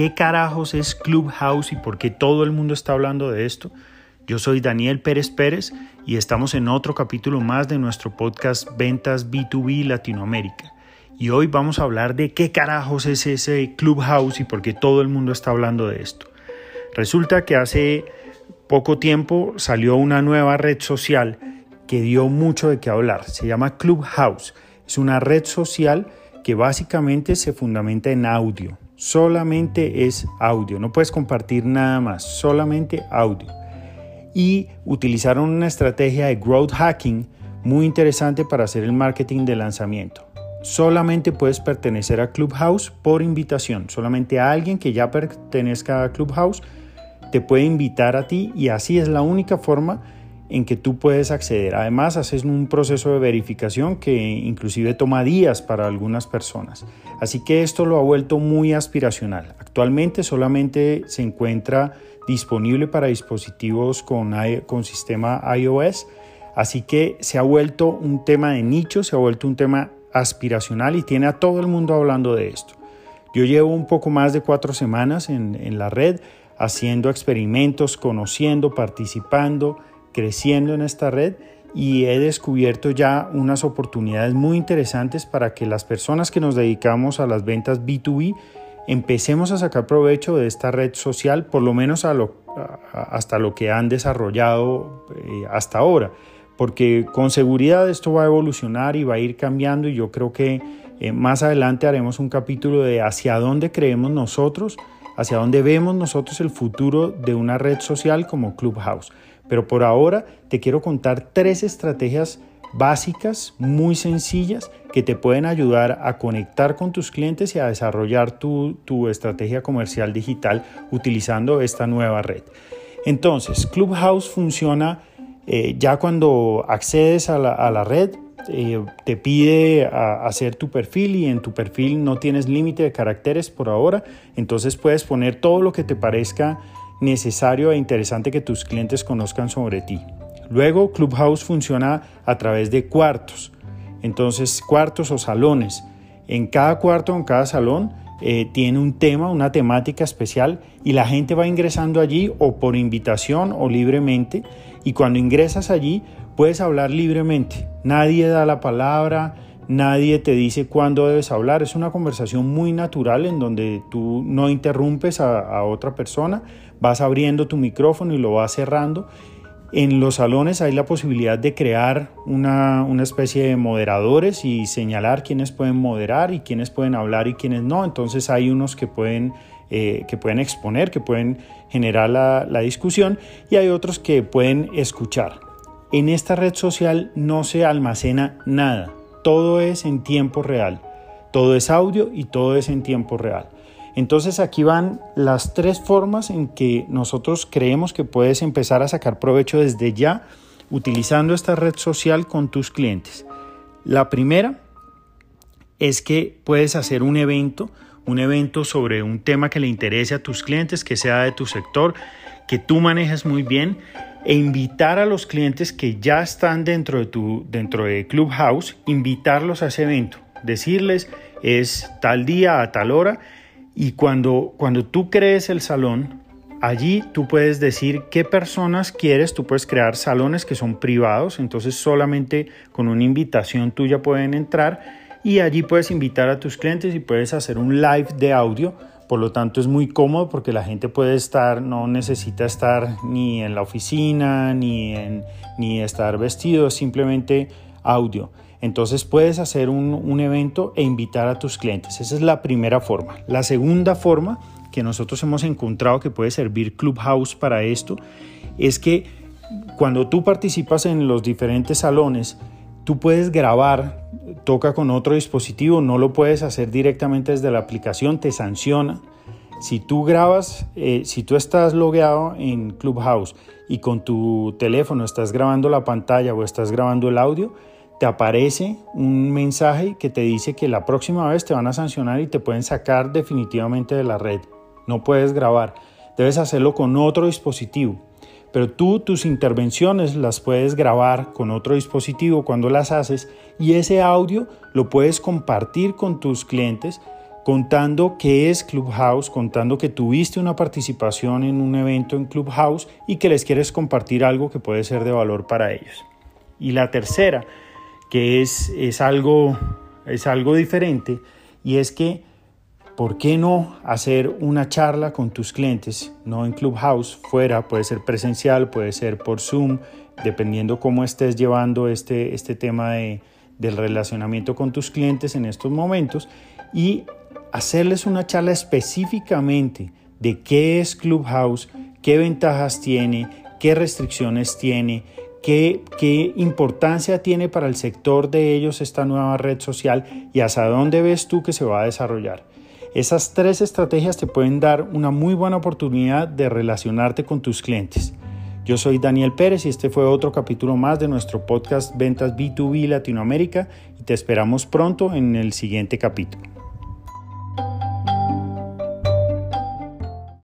qué carajos es Clubhouse y por qué todo el mundo está hablando de esto. Yo soy Daniel Pérez Pérez y estamos en otro capítulo más de nuestro podcast Ventas B2B Latinoamérica. Y hoy vamos a hablar de qué carajos es ese Clubhouse y por qué todo el mundo está hablando de esto. Resulta que hace poco tiempo salió una nueva red social que dio mucho de qué hablar. Se llama Clubhouse. Es una red social que básicamente se fundamenta en audio. Solamente es audio, no puedes compartir nada más, solamente audio. Y utilizaron una estrategia de growth hacking muy interesante para hacer el marketing de lanzamiento. Solamente puedes pertenecer a Clubhouse por invitación. Solamente a alguien que ya pertenezca a Clubhouse te puede invitar a ti y así es la única forma en que tú puedes acceder. Además, haces un proceso de verificación que inclusive toma días para algunas personas. Así que esto lo ha vuelto muy aspiracional. Actualmente solamente se encuentra disponible para dispositivos con, con sistema iOS, así que se ha vuelto un tema de nicho, se ha vuelto un tema aspiracional y tiene a todo el mundo hablando de esto. Yo llevo un poco más de cuatro semanas en, en la red haciendo experimentos, conociendo, participando, creciendo en esta red y he descubierto ya unas oportunidades muy interesantes para que las personas que nos dedicamos a las ventas B2B empecemos a sacar provecho de esta red social, por lo menos hasta lo que han desarrollado eh, hasta ahora, porque con seguridad esto va a evolucionar y va a ir cambiando y yo creo que eh, más adelante haremos un capítulo de hacia dónde creemos nosotros, hacia dónde vemos nosotros el futuro de una red social como Clubhouse. Pero por ahora te quiero contar tres estrategias básicas, muy sencillas, que te pueden ayudar a conectar con tus clientes y a desarrollar tu, estrategia comercial digital utilizando esta nueva red. Entonces, Clubhouse funciona eh, ya cuando accedes a la, red, eh, te pide hacer tu perfil y en tu perfil no tienes límite de caracteres por ahora, entonces puedes poner todo lo que te parezca necesario e interesante que tus clientes conozcan sobre ti. Luego, Clubhouse funciona a través de cuartos. Entonces, cuartos o salones. En cada cuarto, en cada salón, eh, tiene un tema, una temática especial y la gente va ingresando allí o por invitación o libremente. Y cuando ingresas allí, puedes hablar libremente. Nadie da la palabra, nadie te dice cuándo debes hablar. Es una conversación muy natural en donde tú no interrumpes a otra persona, vas abriendo tu micrófono y lo vas cerrando. En los salones hay la posibilidad de crear una, especie de moderadores y señalar quiénes pueden moderar y quiénes pueden hablar y quiénes no. Entonces hay unos que pueden, eh, que pueden exponer, que pueden generar la, la discusión y hay otros que pueden escuchar. En esta red social no se almacena nada, todo es en tiempo real, todo es audio y todo es en tiempo real. Entonces aquí van las tres formas en que nosotros creemos que puedes empezar a sacar provecho desde ya utilizando esta red social con tus clientes. La primera es que puedes hacer un evento, un evento sobre un tema que le interese a tus clientes, que sea de tu sector, que tú manejes muy bien e invitar a los clientes que ya están dentro de tu dentro de Clubhouse, invitarlos a ese evento, decirles es tal día a tal hora y cuando, cuando tú crees el salón, allí tú puedes decir qué personas quieres, tú puedes crear salones que son privados, entonces solamente con una invitación tuya pueden entrar y allí puedes invitar a tus clientes y puedes hacer un live de audio. Por lo tanto es muy cómodo porque la gente puede estar, no necesita estar ni en la oficina ni, en, ni estar vestido, simplemente audio. Entonces puedes hacer un, evento e invitar a tus clientes. Esa es la primera forma. La segunda forma que nosotros hemos encontrado que puede servir Clubhouse para esto es que cuando tú participas en los diferentes salones, tú puedes grabar, toca con otro dispositivo, no lo puedes hacer directamente desde la aplicación, te sanciona. Si tú grabas, eh, si tú estás logueado en Clubhouse y con tu teléfono estás grabando la pantalla o estás grabando el audio, te aparece un mensaje que te dice que la próxima vez te van a sancionar y te pueden sacar definitivamente de la red. No puedes grabar, debes hacerlo con otro dispositivo. Pero tú tus intervenciones las puedes grabar con otro dispositivo cuando las haces y ese audio lo puedes compartir con tus clientes contando qué es Clubhouse, contando que tuviste una participación en un evento en Clubhouse y que les quieres compartir algo que puede ser de valor para ellos. Y la tercera, que es, es, algo, es algo diferente, y es que, ¿por qué no hacer una charla con tus clientes? No en Clubhouse, fuera, puede ser presencial, puede ser por Zoom, dependiendo cómo estés llevando este, este tema de, del relacionamiento con tus clientes en estos momentos y hacerles una charla específicamente de qué es Clubhouse, qué ventajas tiene, qué restricciones tiene, qué, importancia tiene para el sector de ellos esta nueva red social y hasta dónde ves tú que se va a desarrollar. Esas tres estrategias te pueden dar una muy buena oportunidad de relacionarte con tus clientes. Yo soy Daniel Pérez y este fue otro capítulo más de nuestro podcast Ventas B2B Latinoamérica y te esperamos pronto en el siguiente capítulo.